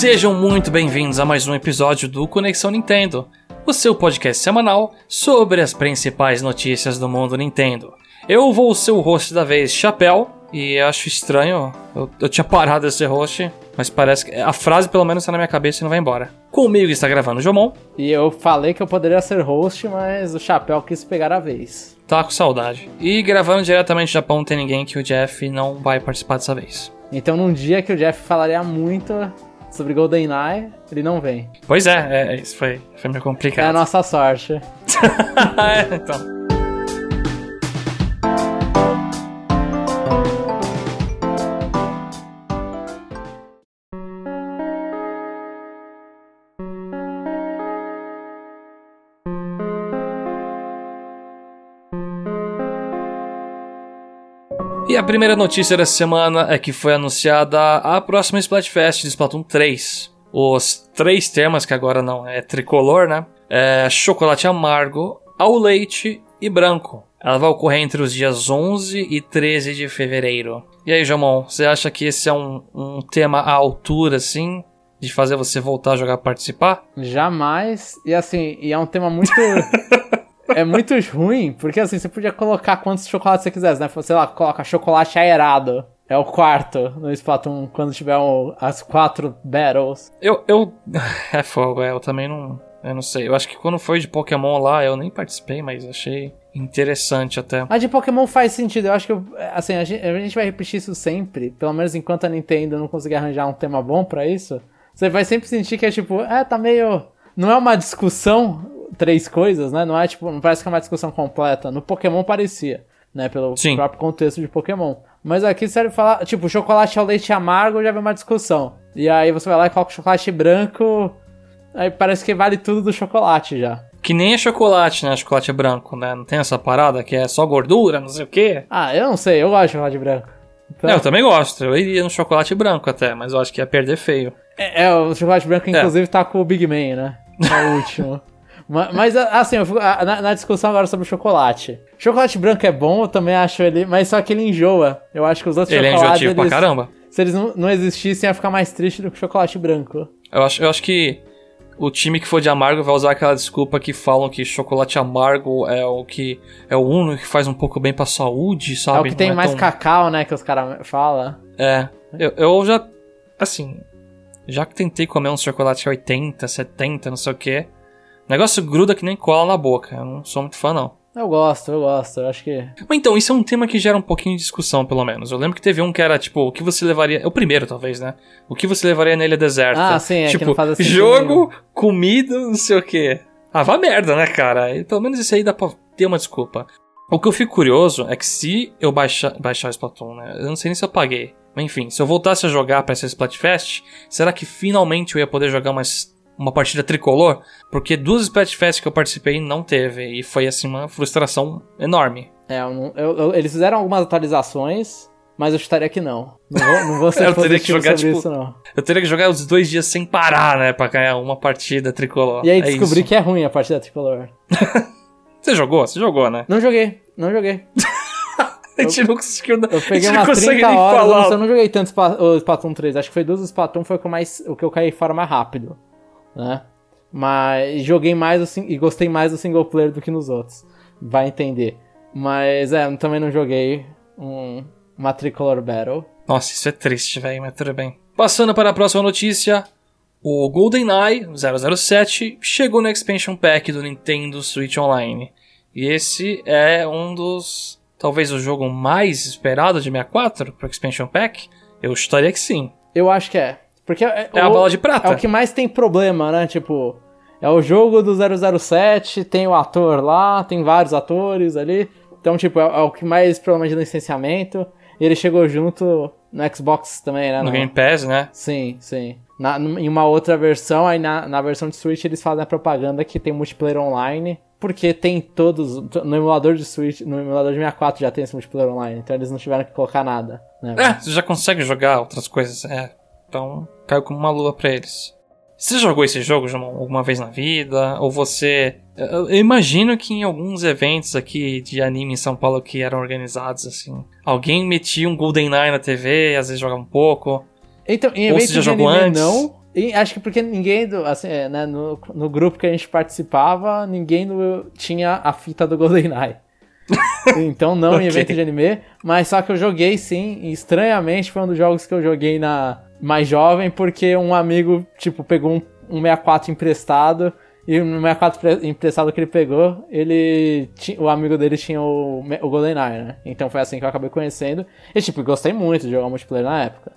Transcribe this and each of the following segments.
Sejam muito bem-vindos a mais um episódio do Conexão Nintendo, o seu podcast semanal sobre as principais notícias do mundo Nintendo. Eu vou ser o host da vez, Chapéu, e acho estranho, eu, eu tinha parado de ser host, mas parece que a frase pelo menos está na minha cabeça e não vai embora. Comigo está gravando o Jomon. E eu falei que eu poderia ser host, mas o Chapéu quis pegar a vez. Tá com saudade. E gravando diretamente do Japão não tem ninguém que o Jeff não vai participar dessa vez. Então num dia que o Jeff falaria muito sobre GoldenEye, ele não vem. Pois é, é isso foi, foi meio complicado. É a nossa sorte. é, então. A primeira notícia dessa semana é que foi anunciada a próxima Splatfest de Splatoon 3. Os três temas, que agora não é tricolor, né? É chocolate amargo, ao leite e branco. Ela vai ocorrer entre os dias 11 e 13 de fevereiro. E aí, Jamon, você acha que esse é um, um tema à altura, assim? De fazer você voltar a jogar participar? Jamais. E assim, e é um tema muito. é muito ruim, porque assim, você podia colocar quantos chocolates você quisesse, né? Sei lá, coloca chocolate aerado. É o quarto no Splatoon, quando tiver um, as quatro battles. Eu, eu... É fogo, é, eu também não... Eu não sei, eu acho que quando foi de Pokémon lá, eu nem participei, mas achei interessante até. A de Pokémon faz sentido, eu acho que, assim, a gente, a gente vai repetir isso sempre, pelo menos enquanto a Nintendo não conseguir arranjar um tema bom para isso. Você vai sempre sentir que é tipo, é, tá meio... Não é uma discussão três coisas, né? Não é tipo, não parece que é uma discussão completa. No Pokémon parecia, né? Pelo Sim. próprio contexto de Pokémon. Mas aqui serve falar, tipo, chocolate ao leite amargo já vem uma discussão. E aí você vai lá e coloca chocolate branco, aí parece que vale tudo do chocolate já. Que nem é chocolate, né? Chocolate branco, né? Não tem essa parada que é só gordura, não sei o quê. Ah, eu não sei, eu gosto de chocolate branco. Então... Eu também gosto, eu iria no chocolate branco até, mas eu acho que ia perder feio. É, é o chocolate branco, é. inclusive, tá com o Big Man, né? É o último. Mas, assim, na, na, discussão agora sobre o chocolate. Chocolate branco é bom, eu também acho ele. Mas só que ele enjoa. Eu acho que os outros ele é chocolates. Ele é enjoativo eles, pra caramba. Se eles não, não existissem, ia ficar mais triste do que o chocolate branco. Eu acho, eu acho que o time que for de amargo vai usar aquela desculpa que falam que chocolate amargo é o que é o único que faz um pouco bem pra saúde, sabe? É o que tem é mais tão... cacau, né, que os caras falam. É. Eu, eu já. Assim. Já que tentei comer um chocolate 80, 70, não sei o que. Negócio gruda que nem cola na boca. Eu não sou muito fã, não. Eu gosto, eu gosto, eu acho que. Mas então, isso é um tema que gera um pouquinho de discussão, pelo menos. Eu lembro que teve um que era, tipo, o que você levaria. É o primeiro, talvez, né? O que você levaria na ilha deserta. Ah, sim, é tipo, que não faz assim jogo, nenhum. comida, não sei o quê. Ah, vá merda, né, cara? E, pelo menos isso aí dá pra ter uma desculpa. O que eu fico curioso é que se eu baixar, baixar o Splatoon, né? Eu não sei nem se eu paguei. Mas enfim, se eu voltasse a jogar pra essa Splatfest, será que finalmente eu ia poder jogar umas uma partida tricolor, porque duas Splatfest que eu participei não teve, e foi assim uma frustração enorme. É, eu, eu, eu, eles fizeram algumas atualizações, mas eu chutaria que não. Não vou, não vou ser eu teria que jogar, tipo, isso, não. Eu teria que jogar os dois dias sem parar, né, pra ganhar uma partida tricolor. E aí é descobri isso. que é ruim a partida tricolor. Você jogou? Você jogou, né? Não joguei, não joguei. a gente não conseguiu. Eu peguei uma 30 horas, eu não joguei tanto o Splatoon 3. Acho que foi dos Splatoon foi o que, mais, o que eu caí fora mais rápido né? Mas joguei mais e gostei mais do single player do que nos outros. Vai entender. Mas é, também não joguei um Matricolor Battle. Nossa, isso é triste, velho, mas tudo bem. Passando para a próxima notícia. O GoldenEye 007 chegou no Expansion Pack do Nintendo Switch Online. E esse é um dos. Talvez o jogo mais esperado de 64 para Expansion Pack? Eu estaria que sim. Eu acho que é. Porque é, é o, a bola de prata. É o que mais tem problema, né? Tipo, é o jogo do 007, tem o ator lá, tem vários atores ali. Então, tipo, é, é o que mais problema de licenciamento. E ele chegou junto no Xbox também, né? No, no Game Pass, né? Sim, sim. Na, em uma outra versão, aí na, na versão de Switch eles fazem a propaganda que tem multiplayer online. Porque tem todos. No emulador de Switch, no emulador de 64 já tem esse multiplayer online. Então eles não tiveram que colocar nada. Né? É, você já consegue jogar outras coisas. É. Então caiu como uma lua para eles. Você jogou esse jogo alguma vez na vida? Ou você. Eu imagino que em alguns eventos aqui de anime em São Paulo que eram organizados, assim, alguém metia um GoldenEye na TV, às vezes jogava um pouco. Então, em eventos de anime antes? não, E acho que porque ninguém, do, assim, é, né, no, no grupo que a gente participava, ninguém no, tinha a fita do GoldenEye. então não okay. em evento de anime, mas só que eu joguei sim, e estranhamente foi um dos jogos que eu joguei na mais jovem, porque um amigo, tipo, pegou um, um 64 emprestado, e no 64 emprestado que ele pegou, ele o amigo dele tinha o, o GoldenEye, né? Então foi assim que eu acabei conhecendo. E tipo, gostei muito de jogar multiplayer na época.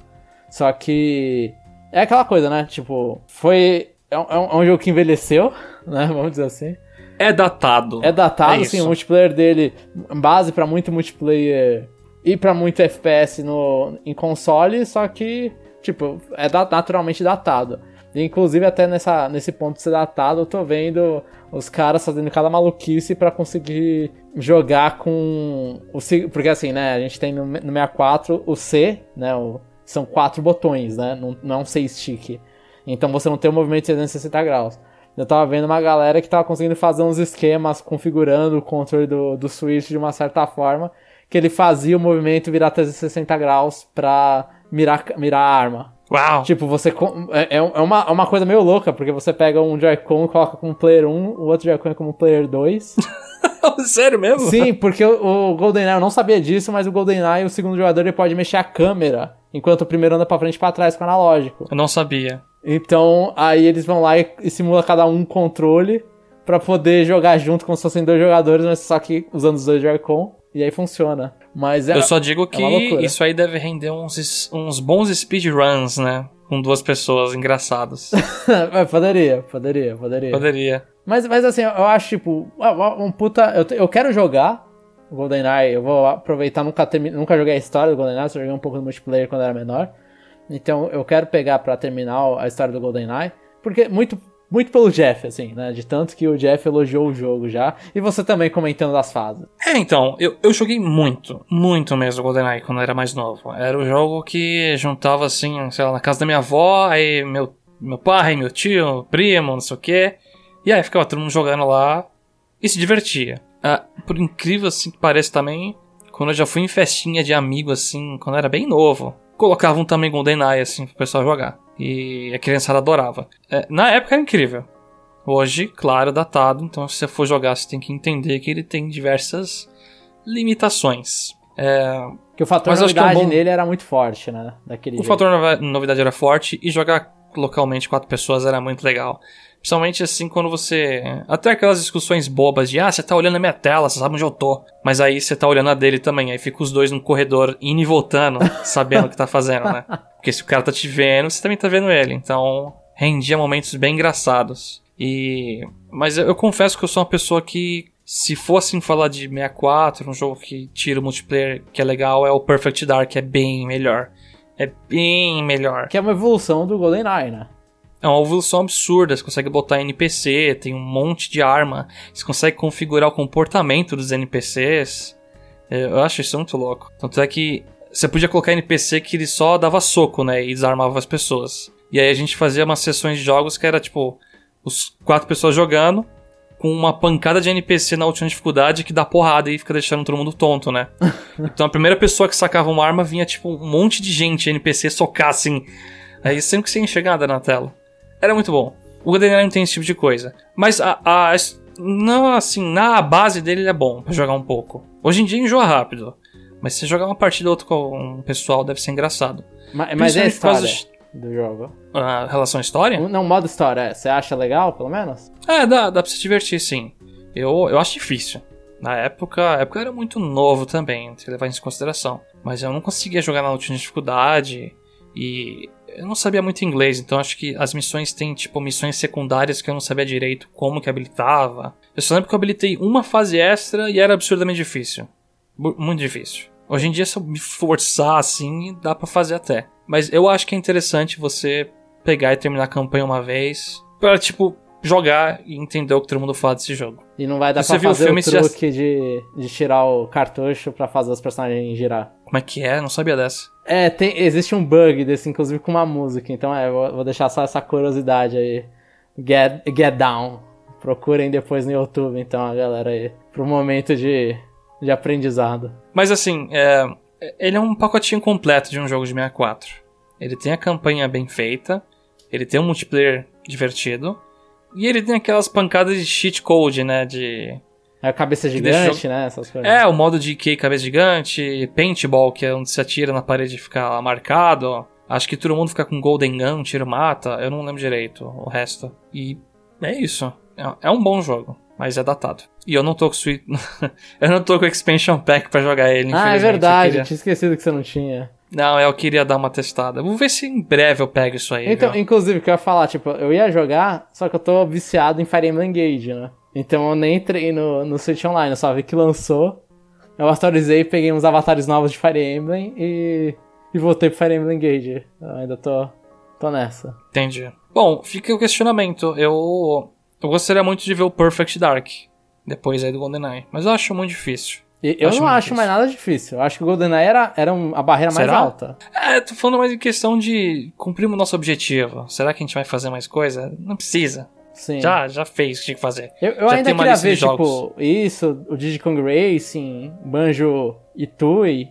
Só que é aquela coisa, né? Tipo, foi. É um, é um, jogo que envelheceu, né? Vamos dizer assim. É datado. É datado, é sim. O multiplayer dele, base para muito multiplayer e para muito FPS no, em console, só que, tipo, é naturalmente datado. Inclusive, até nessa, nesse ponto de ser datado, eu tô vendo os caras fazendo cada maluquice para conseguir jogar com o. Porque assim, né? A gente tem no, no 64 o C, né? O são quatro botões, né? Não, não é um seis stick. Então você não tem o movimento de 360 graus. Eu tava vendo uma galera que tava conseguindo fazer uns esquemas configurando o controle do, do Switch de uma certa forma, que ele fazia o movimento virar 360 graus pra mirar, mirar a arma. Uau! Tipo, você. É, é, é uma, é uma coisa meio louca, porque você pega um Joy-Con e coloca como player 1, o outro Joy-Con é como player 2. Sério mesmo? Sim, porque o, o GoldenEye, eu não sabia disso, mas o GoldenEye, o segundo jogador, ele pode mexer a câmera enquanto o primeiro anda pra frente e pra trás com o analógico. Eu não sabia. Então, aí eles vão lá e, e simula cada um um controle para poder jogar junto como se fossem dois jogadores, mas só que usando os dois Joy-Con. E aí funciona. Mas é, Eu só digo é que isso aí deve render uns, uns bons speedruns, né? Com duas pessoas engraçadas. poderia, poderia, poderia. Poderia. Mas, mas assim, eu acho, tipo, um puta. Eu, eu quero jogar, GoldenEye, eu vou aproveitar, nunca, termi... nunca joguei a história do GoldenEye, só joguei um pouco do multiplayer quando era menor. Então eu quero pegar para terminar a história do GoldenEye, porque muito muito pelo Jeff, assim, né? De tanto que o Jeff elogiou o jogo já. E você também comentando das fases. É, então, eu, eu joguei muito, muito mesmo GoldenEye quando eu era mais novo. Era o jogo que juntava, assim, sei lá, na casa da minha avó, aí meu, meu pai, meu tio, primo, não sei o quê. E aí ficava todo mundo jogando lá e se divertia. Ah, por incrível assim que pareça também, quando eu já fui em festinha de amigo assim, quando eu era bem novo, colocavam também GoldenEye assim pro pessoal jogar. E a criançada adorava. É, na época era incrível. Hoje, claro, datado, então se você for jogar você tem que entender que ele tem diversas limitações. É, que o fator novidade é um bom... nele era muito forte, né? Daquele o jeito. fator novidade era forte e jogar localmente quatro pessoas era muito legal. Principalmente assim quando você. Até aquelas discussões bobas de ah, você tá olhando a minha tela, você sabe onde eu tô. Mas aí você tá olhando a dele também. Aí fica os dois no corredor indo e voltando, sabendo o que tá fazendo, né? Porque se o cara tá te vendo, você também tá vendo ele. Então, rendia momentos bem engraçados. E. Mas eu, eu confesso que eu sou uma pessoa que. Se fossem falar de 64, um jogo que tira o multiplayer que é legal, é o Perfect Dark, é bem melhor. É bem melhor. Que é uma evolução do GoldenEye, né? É uma evolução absurda, você consegue botar NPC, tem um monte de arma, você consegue configurar o comportamento dos NPCs. É, eu acho isso muito louco. Tanto é que você podia colocar NPC que ele só dava soco, né, e desarmava as pessoas. E aí a gente fazia umas sessões de jogos que era tipo os quatro pessoas jogando com uma pancada de NPC na última dificuldade que dá porrada e fica deixando todo mundo tonto, né? então a primeira pessoa que sacava uma arma vinha tipo um monte de gente NPC socar assim. Aí sempre que você enxergada na tela. Era muito bom. O GoldenEye não tem esse tipo de coisa. Mas a, a, não assim, na base dele ele é bom para jogar um pouco. Hoje em dia enjoa rápido. Mas se jogar uma partida ou outra com um pessoal deve ser engraçado. Mas, mas é a história do jogo? A relação à história? Não, modo história. É. Você acha legal, pelo menos? É, dá, dá pra se divertir, sim. Eu, eu acho difícil. Na época, a época era muito novo também, se levar isso em consideração. Mas eu não conseguia jogar na última dificuldade. E eu não sabia muito inglês, então acho que as missões têm, tipo, missões secundárias que eu não sabia direito como que habilitava. Eu só lembro que eu habilitei uma fase extra e era absurdamente difícil. Muito difícil. Hoje em dia, se eu me forçar assim, dá para fazer até. Mas eu acho que é interessante você pegar e terminar a campanha uma vez. Pra, tipo, jogar e entender o que todo mundo fala desse jogo. E não vai dar você pra fazer o, o truque já... de, de tirar o cartucho para fazer os personagens girar. Como é que é? Não sabia dessa. É, tem, existe um bug desse, inclusive com uma música. Então é, vou, vou deixar só essa curiosidade aí. Get, get Down. Procurem depois no YouTube, então, a galera aí. Pro momento de, de aprendizado. Mas assim, é, ele é um pacotinho completo de um jogo de 64. Ele tem a campanha bem feita. Ele tem um multiplayer divertido. E ele tem aquelas pancadas de cheat code, né? De. É a cabeça gigante, né? Essas coisas. É, o modo de que cabeça gigante, paintball, que é onde se atira na parede e fica marcado. Acho que todo mundo fica com Golden Gun, tiro mata. Eu não lembro direito o resto. E é isso. É, é um bom jogo, mas é datado. E eu não tô com Sweet. eu não tô com Expansion Pack pra jogar ele. Ah, é verdade. Queria... Tinha esquecido que você não tinha. Não, eu queria dar uma testada. Vou ver se em breve eu pego isso aí. Então, viu? inclusive, o que eu ia falar, tipo, eu ia jogar, só que eu tô viciado em Fire Emblem Engage, né? Então eu nem entrei no, no Switch Online, eu só vi que lançou. Eu atualizei, peguei uns avatares novos de Fire Emblem e, e voltei pro Fire Emblem Engage. Eu ainda tô, tô nessa. Entendi. Bom, fica o questionamento. Eu, eu gostaria muito de ver o Perfect Dark depois aí do GoldenEye, mas eu acho muito difícil. Eu acho não acho difícil. mais nada difícil. Eu acho que o GoldenEye era, era a barreira Será? mais alta. É, tô falando mais em questão de cumprir o nosso objetivo. Será que a gente vai fazer mais coisa? Não precisa. Sim. Já, já fez o que tinha que fazer. Eu, eu ainda queria ver, tipo, isso, o Diddy Kong Racing, Banjo e Tui.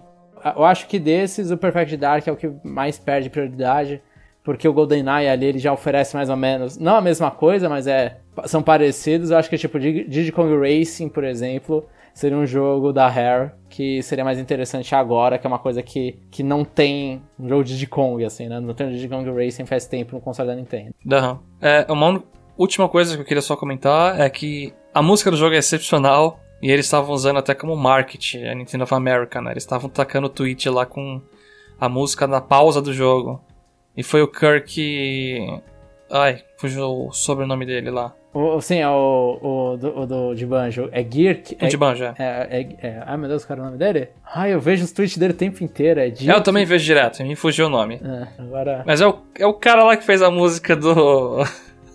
Eu acho que desses, o Perfect Dark é o que mais perde prioridade. Porque o GoldenEye ali, ele já oferece mais ou menos, não a mesma coisa, mas é são parecidos. Eu acho que, tipo, Diddy Kong Racing, por exemplo, seria um jogo da Rare que seria mais interessante agora, que é uma coisa que, que não tem um jogo de assim, né? Não tem um Diddy Kong Racing faz tempo no console da Nintendo. Uhum. É, uma última coisa que eu queria só comentar é que a música do jogo é excepcional e eles estavam usando até como marketing a Nintendo of America, né? Eles estavam tacando o tweet lá com a música na pausa do jogo. E foi o Kirk. Ai, fugiu o sobrenome dele lá. O, sim, é o, o, do, o do de Banjo. É Girk? O é, de Banjo, é. É, é, é. Ai meu Deus, qual é o nome dele? Ai, eu vejo os tweets dele o tempo inteiro. É Girk. Eu também vejo direto, me fugiu o nome. É, agora... Mas é o, é o cara lá que fez a música do.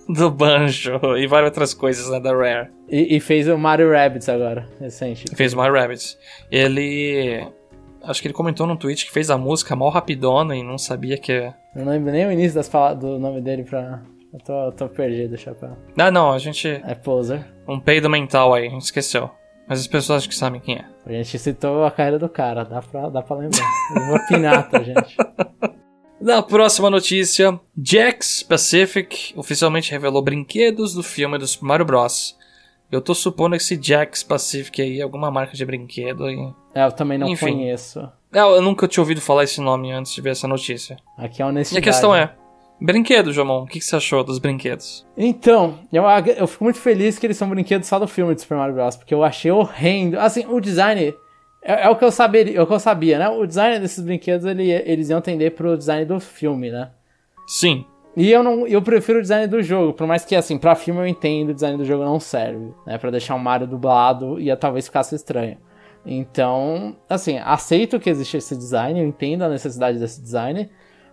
Do Banjo e várias outras coisas, né, da Rare. E, e fez o Mario Rabbids agora, recente. Fez o Mario Rabbids. Ele. Acho que ele comentou no tweet que fez a música mal rapidona e não sabia que. Eu não lembro nem o início das do nome dele pra. Eu tô, tô perdido, chapéu. Ah, não, a gente. É poser. Um peido mental aí, a gente esqueceu. Mas as pessoas acho que sabem quem é. A gente citou a carreira do cara, dá pra, dá pra lembrar. Uma pinata, gente. Na próxima notícia, Jax Pacific oficialmente revelou brinquedos do filme do Super Mario Bros. Eu tô supondo que esse Jax Pacific aí é alguma marca de brinquedo. E... É, eu também não Enfim. conheço. É, eu nunca tinha ouvido falar esse nome antes de ver essa notícia. Aqui é honestidade. E a questão é, Brinquedo, Jomon. O que, você achou dos brinquedos? Então, eu, eu fico muito feliz que eles são brinquedos só do filme de Super Mario Bros. Porque eu achei horrendo. Assim, o design. É, é o que eu sabia, é o que eu sabia, né? O design desses brinquedos, ele, eles iam tender pro design do filme, né? Sim. E eu não, eu prefiro o design do jogo, por mais que assim, para filme eu entendo, o design do jogo não serve, né, para deixar o Mario dublado ia talvez ficasse estranho. Então, assim, aceito que existe esse design, eu entendo a necessidade desse design,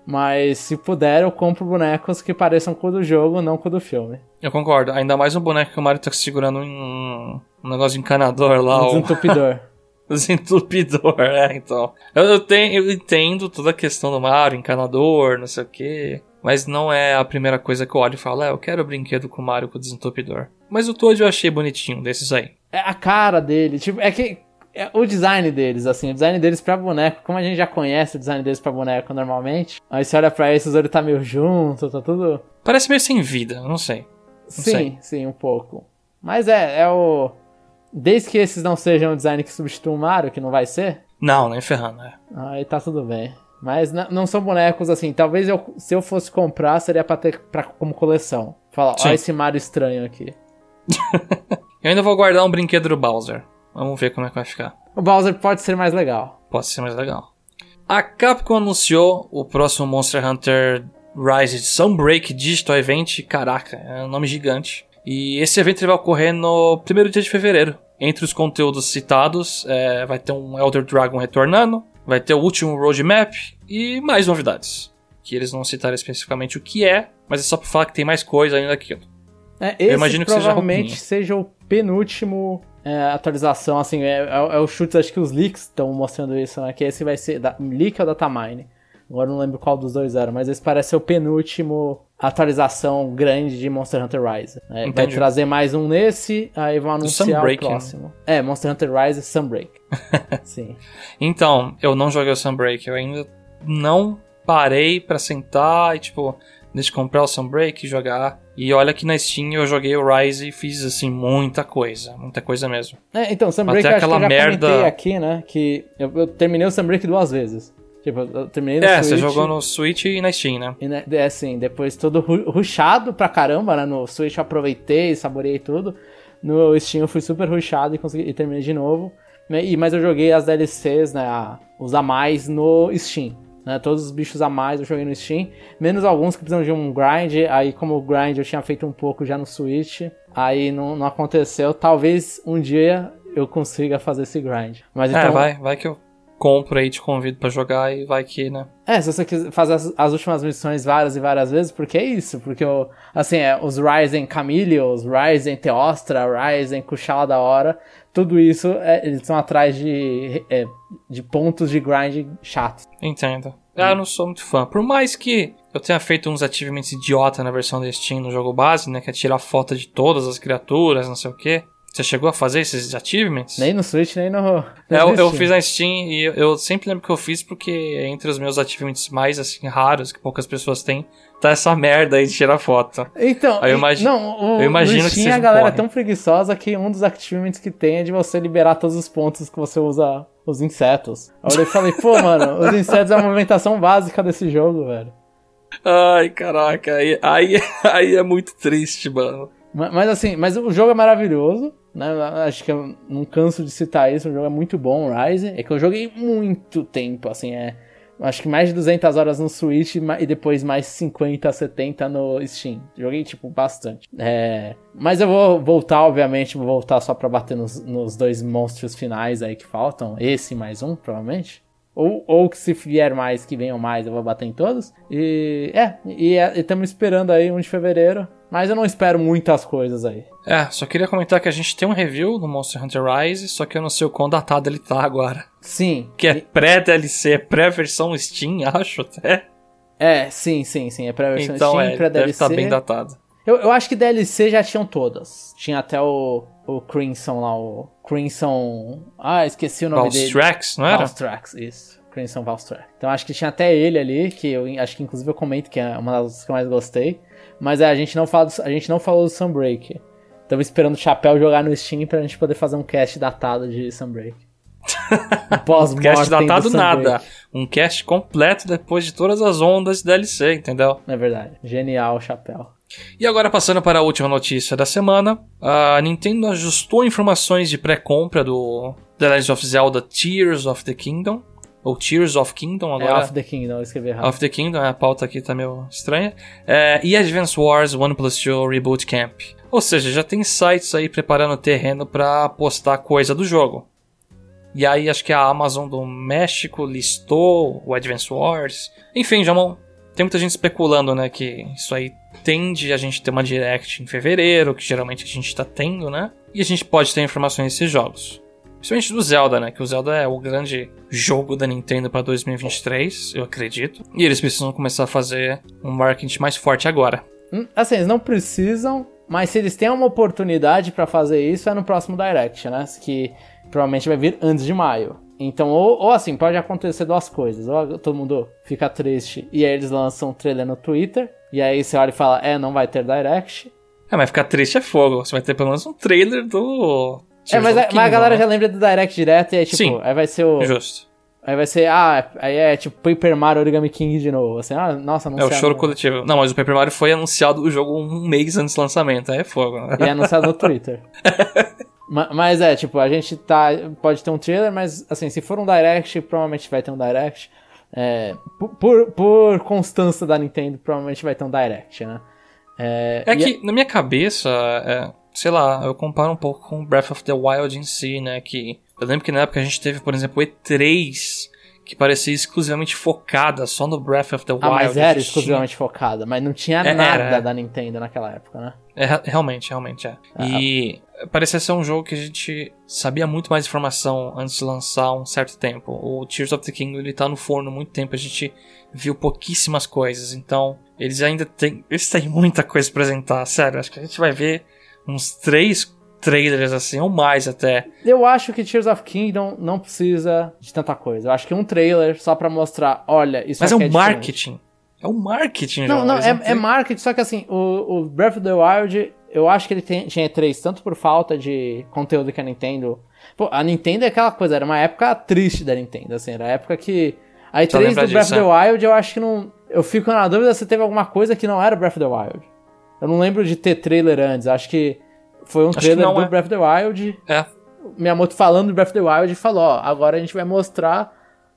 mas se puder, eu compro bonecos que pareçam com o do jogo, não com o do filme. Eu concordo. Ainda mais um boneco que o Mario tá segurando um, um negócio de encanador lá. Um desentupidor. desentupidor, é, então. Eu, eu, tenho, eu entendo toda a questão do Mario, encanador, não sei o quê. Mas não é a primeira coisa que eu olho e falo, é, eu quero brinquedo com o Mario com o desentupidor. Mas o Toad eu achei bonitinho, desses aí. É a cara dele, tipo, é que é o design deles, assim, o design deles pra boneco, como a gente já conhece o design deles pra boneco normalmente, aí você olha pra esses, ele tá meio junto, tá tudo. Parece meio sem vida, não sei. Não sim, sei. sim, um pouco. Mas é, é o. Desde que esses não sejam o design que substitui o Mario, que não vai ser. Não, nem ferrando, é. Aí tá tudo bem. Mas não são bonecos assim. Talvez eu, se eu fosse comprar, seria pra ter pra, como coleção. Falar, olha esse Mario estranho aqui. eu ainda vou guardar um brinquedo do Bowser. Vamos ver como é que vai ficar. O Bowser pode ser mais legal. Pode ser mais legal. A Capcom anunciou o próximo Monster Hunter Rise Sunbreak Digital Event. Caraca, é um nome gigante. E esse evento vai ocorrer no primeiro dia de fevereiro. Entre os conteúdos citados, é, vai ter um Elder Dragon retornando, vai ter o último roadmap e mais novidades. Que eles não citaram especificamente o que é, mas é só pra falar que tem mais coisa ainda daquilo. É, esse Eu imagino que provavelmente seja, seja o penúltimo é, atualização, assim, é, é, é, o chute, acho que os leaks estão mostrando isso, né? Que esse vai ser da, leak ou datamine. Agora não lembro qual dos dois era, mas esse parece ser o penúltimo atualização grande de Monster Hunter Rise. É, vai trazer mais um nesse, aí vão anunciar o né? próximo. Né? É, Monster Hunter Rise Sunbreak. Sim. Então, eu não joguei o Sunbreak, eu ainda não parei para sentar e tipo, de comprar o Sunbreak e jogar. E olha que na Steam eu joguei o Rise e fiz, assim, muita coisa. Muita coisa mesmo. É, então, o Sunbreak Até aquela eu acho que eu já merda... comentei aqui, né? Que eu, eu terminei o Sunbreak duas vezes. Tipo, eu terminei no é, Switch. É, você jogou no Switch e na Steam, né? E, é assim, depois todo ruxado pra caramba, né? No Switch eu aproveitei, saboreei tudo. No Steam eu fui super ruxado e, consegui, e terminei de novo. E, mas eu joguei as DLCs, né? A, os a mais no Steam. Né, todos os bichos a mais eu joguei no Steam, menos alguns que precisam de um grind. Aí, como o grind eu tinha feito um pouco já no Switch, aí não, não aconteceu. Talvez um dia eu consiga fazer esse grind. Mas é, então, vai, vai que eu compro aí, te convido para jogar e vai que, né? É, se você quiser fazer as, as, últimas missões várias e várias vezes, porque é isso, porque o, assim, é, os Ryzen Camille, os Ryzen Teostra, Ryzen Kuchala da hora, tudo isso, é, eles estão atrás de, é, de pontos de grind chatos. Entendo. Ah, eu não sou muito fã. Por mais que eu tenha feito uns achievements idiota na versão da Steam no jogo base, né? Que é tirar foto de todas as criaturas, não sei o que. Você chegou a fazer esses achievements? Nem no Switch, nem no. É, eu, eu fiz na Steam e eu, eu, sempre lembro que eu fiz porque entre os meus achievements mais assim raros, que poucas pessoas têm, tá essa merda aí de tirar foto. Então, aí eu imagino, não, o, eu imagino no Steam, que a galera é tão preguiçosa que um dos achievements que tem é de você liberar todos os pontos que você usa os insetos. Aí eu falei, pô, mano, os insetos é a movimentação básica desse jogo, velho. Ai, caraca, aí, aí, aí é muito triste, mano. Mas, mas assim, mas o jogo é maravilhoso. Né? Acho que eu não canso de citar isso, o jogo é muito bom, Rise. É que eu joguei muito tempo, assim, é. Acho que mais de 200 horas no Switch e depois mais 50, 70 no Steam. Joguei, tipo, bastante. É... Mas eu vou voltar, obviamente, vou voltar só pra bater nos, nos dois monstros finais aí que faltam. Esse mais um, provavelmente. Ou, ou que se vier mais, que venham mais, eu vou bater em todos. E é, e estamos esperando aí 1 de fevereiro. Mas eu não espero muitas coisas aí. É, só queria comentar que a gente tem um review do Monster Hunter Rise, só que eu não sei o quão datado ele tá agora. Sim. Que é pré-DLC, pré-versão Steam, acho até. É, sim, sim, sim. É pré-versão então, Steam, é, pré-DLC. Deve estar tá bem datado. Eu, eu acho que DLC já tinham todas. Tinha até o, o Crimson lá, o Crimson... Ah, esqueci o nome Valstrax, dele. Valstrax, não era? Valstrax, isso. Crimson Valstrax. Então acho que tinha até ele ali, que eu acho que inclusive eu comento que é uma das que eu mais gostei. Mas é, a gente não fala, do, a gente não falou do Sunbreak. Estamos esperando o Chapéu jogar no Steam pra gente poder fazer um cast datado de Sunbreak. Um cast datado nada. Um cast completo depois de todas as ondas de DLC, entendeu? É verdade. Genial, Chapéu. E agora passando para a última notícia da semana, a Nintendo ajustou informações de pré-compra do The Legend of Zelda Tears of the Kingdom ou Tears of Kingdom é agora. É Of the Kingdom, eu escrevi errado. Of the Kingdom, a pauta aqui tá meio estranha. É, e Advance Wars One Plus 2 Reboot Camp. Ou seja, já tem sites aí preparando terreno para postar coisa do jogo. E aí acho que a Amazon do México listou o Advance Wars. Enfim, Jamon, tem muita gente especulando, né, que isso aí tende a gente ter uma Direct em fevereiro, que geralmente a gente tá tendo, né? E a gente pode ter informações desses jogos. Principalmente do Zelda, né? Que o Zelda é o grande jogo da Nintendo para 2023, eu acredito. E eles precisam começar a fazer um marketing mais forte agora. Hum, assim, eles não precisam, mas se eles têm uma oportunidade para fazer isso, é no próximo Direct, né? Que provavelmente vai vir antes de maio. Então, ou, ou, assim, pode acontecer duas coisas. Ou todo mundo fica triste e aí eles lançam um trailer no Twitter. E aí você olha e fala, é, não vai ter Direct. É, mas ficar triste é fogo. Você vai ter pelo menos um trailer do é, mas, a, mas a galera né? já lembra do Direct direto e aí, tipo, Sim, aí vai ser o. Justo. Aí vai ser, ah, aí é tipo Paper Mario Origami King de novo. Assim, ah, nossa, não É o choro coletivo. Não, mas o Paper Mario foi anunciado o jogo um mês antes do lançamento. Aí é fogo. Né? E é anunciado no Twitter. mas é, tipo, a gente tá. Pode ter um trailer, mas assim, se for um Direct, provavelmente vai ter um Direct. É, por, por constância da Nintendo, provavelmente vai ter um Direct, né? É, é que, a... na minha cabeça, é, sei lá, eu comparo um pouco com Breath of the Wild em si, né? Que eu lembro que na época a gente teve, por exemplo, o E3 que parecia exclusivamente focada só no Breath of the Wild. Ah, mas era exclusivamente focada, mas não tinha é, nada era. da Nintendo naquela época, né? É, realmente, realmente é. Ah, e parecia ser um jogo que a gente sabia muito mais informação antes de lançar um certo tempo. O Tears of the Kingdom ele tá no forno há muito tempo, a gente viu pouquíssimas coisas, então eles ainda têm, eles têm muita coisa pra apresentar, sério, acho que a gente vai ver uns três trailers assim, ou mais até. Eu acho que Tears of Kingdom não precisa de tanta coisa. Eu acho que um trailer só para mostrar, olha, isso Mas é um é marketing. É o marketing, Não, não, é, é, marketing, só que assim, o, o, Breath of the Wild, eu acho que ele tem, tinha E3 tanto por falta de conteúdo que a Nintendo. Pô, a Nintendo é aquela coisa, era uma época triste da Nintendo, assim, era a época que. A E3 do Breath of the é. Wild, eu acho que não. Eu fico na dúvida se teve alguma coisa que não era Breath of the Wild. Eu não lembro de ter trailer antes, acho que foi um acho trailer do é. Breath of the Wild. É. Miyamoto falando do Breath of the Wild e falou: ó, agora a gente vai mostrar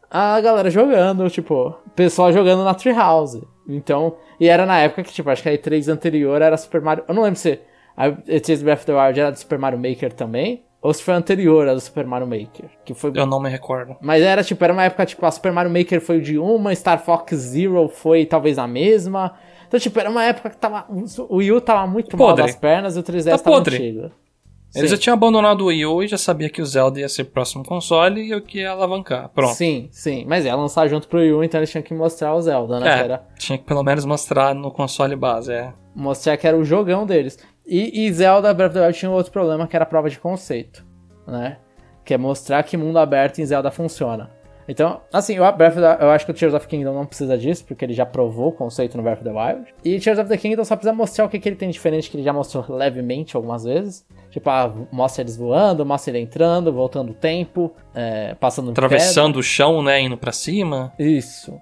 a galera jogando, tipo, pessoal jogando na Treehouse. Então, e era na época que, tipo, acho que a E3 anterior era Super Mario. Eu não lembro se a E3 Breath of the Wild era do Super Mario Maker também. Ou se foi anterior a do Super Mario Maker. Que foi... Eu não me recordo. Mas era tipo, era uma época, tipo, a Super Mario Maker foi de uma, Star Fox Zero foi talvez a mesma. Então, tipo, era uma época que tava. O Wii U tava muito podre. mal das pernas e o 3DS tá tava podre. antigo. Ele já tinha abandonado o Wii U e já sabia que o Zelda ia ser o próximo console e o que ia alavancar. Pronto. Sim, sim. Mas ia lançar junto pro Wii U, então eles tinham que mostrar o Zelda, né? É, era... tinha que pelo menos mostrar no console base, é. Mostrar que era o jogão deles. E, e Zelda Breath of the Wild tinha um outro problema que era a prova de conceito, né? Que é mostrar que mundo aberto em Zelda funciona. Então, assim, o Breath the, eu acho que o Tears of the Kingdom não precisa disso, porque ele já provou o conceito no Breath of the Wild. E Tears of the Kingdom só precisa mostrar o que, que ele tem diferente, que ele já mostrou levemente algumas vezes. Tipo, ah, mostra eles voando, mostra ele entrando, voltando o tempo, é, passando Atravessando o chão, né, indo pra cima. Isso.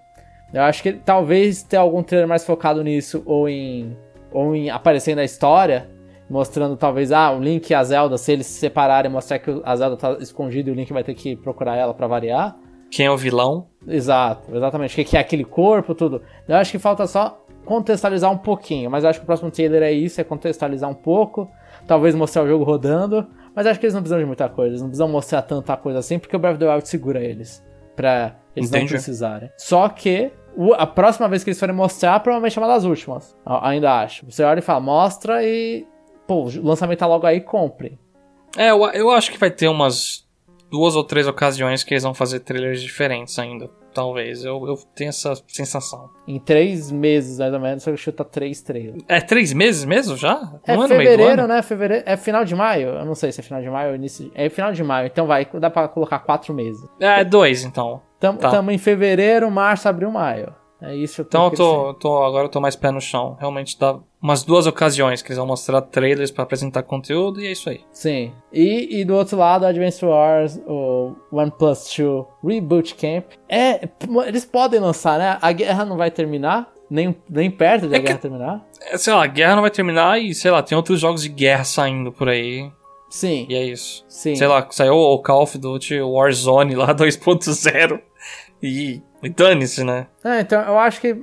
Eu acho que talvez ter algum trailer mais focado nisso, ou em, ou em aparecer na história, mostrando talvez, ah, o Link e a Zelda, se eles se separarem, mostrar que a Zelda tá escondida e o Link vai ter que procurar ela para variar. Quem é o vilão? Exato, exatamente. O que é aquele corpo, tudo. Eu acho que falta só contextualizar um pouquinho, mas eu acho que o próximo trailer é isso, é contextualizar um pouco, talvez mostrar o jogo rodando, mas acho que eles não precisam de muita coisa, eles não precisam mostrar tanta coisa assim, porque o Breath of the Wild segura eles, pra eles Entendi. não precisarem. Só que a próxima vez que eles forem mostrar, provavelmente é uma das últimas, ainda acho. Você olha e fala, mostra e, pô, o lançamento tá logo aí, compre. É, eu, eu acho que vai ter umas duas ou três ocasiões que eles vão fazer trailers diferentes ainda. Talvez. Eu, eu tenho essa sensação. Em três meses, mais ou menos, você chuta três trailers. É três meses mesmo já? É Não fevereiro, né? Fevereiro. É final de maio? Eu não sei se é final de maio ou início. É final de maio. Então vai, dá pra colocar quatro meses. É, dois então. Tamo, tá. tamo em fevereiro, março, abril, maio. É isso. Então eu tô, tô, agora eu tô mais pé no chão. Realmente tá umas duas ocasiões que eles vão mostrar trailers para apresentar conteúdo e é isso aí. Sim. E, e do outro lado, Advance Wars, o OnePlus 2 Reboot Camp. É, eles podem lançar, né? A guerra não vai terminar. Nem, nem perto da é guerra que, terminar. É, sei lá, a guerra não vai terminar e, sei lá, tem outros jogos de guerra saindo por aí. Sim. E é isso. Sim. Sei lá, saiu o Call of Duty Warzone lá 2.0. E, e dane-se, né? É, então eu acho que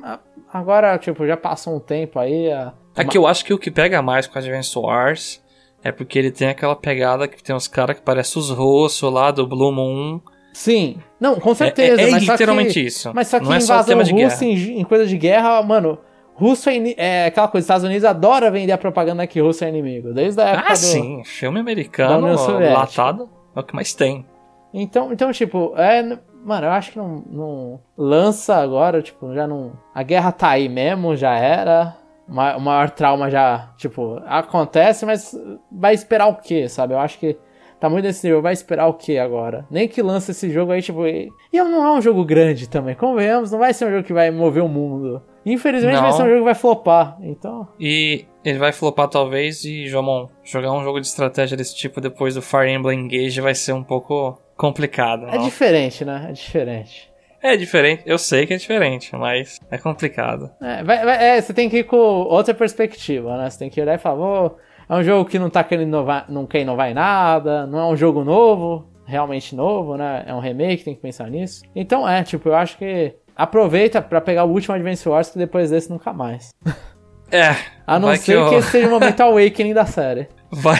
agora, tipo, já passou um tempo aí. A é que eu acho que o que pega mais com Advance Wars é porque ele tem aquela pegada que tem uns caras que parecem os rossos lá do Blue Moon. Sim. Não, com certeza. É, é, é literalmente que, isso. Mas só que Não invasão é só russa em, em coisa de guerra, mano, russo é, é, aquela coisa, Estados Unidos adora vender a propaganda que russo é inimigo, desde a época ah, do... sim, filme americano, latado, é o que mais tem. Então, então tipo, é, mano, eu acho que não, não lança agora, tipo, já não... A guerra tá aí mesmo, já era, o maior trauma já, tipo, acontece, mas vai esperar o quê, sabe? Eu acho que tá muito nesse nível, vai esperar o quê agora? Nem que lance esse jogo aí, tipo. E não é um jogo grande também, convenhamos, não vai ser um jogo que vai mover o mundo. Infelizmente não. vai ser um jogo que vai flopar, então. E ele vai flopar talvez, e, Jomon, jogar um jogo de estratégia desse tipo depois do Fire Emblem Engage vai ser um pouco complicado. É diferente, né? É diferente. É diferente, eu sei que é diferente, mas é complicado. É, vai, vai, é, você tem que ir com outra perspectiva, né? Você tem que olhar e falar, é um jogo que não tá querendo inovar, não quer inovar em nada, não é um jogo novo, realmente novo, né? É um remake, tem que pensar nisso. Então é, tipo, eu acho que aproveita para pegar o último Advance Wars que depois desse nunca mais. É. A não ser que, eu... que esse seja o momento Awakening da série. Vai.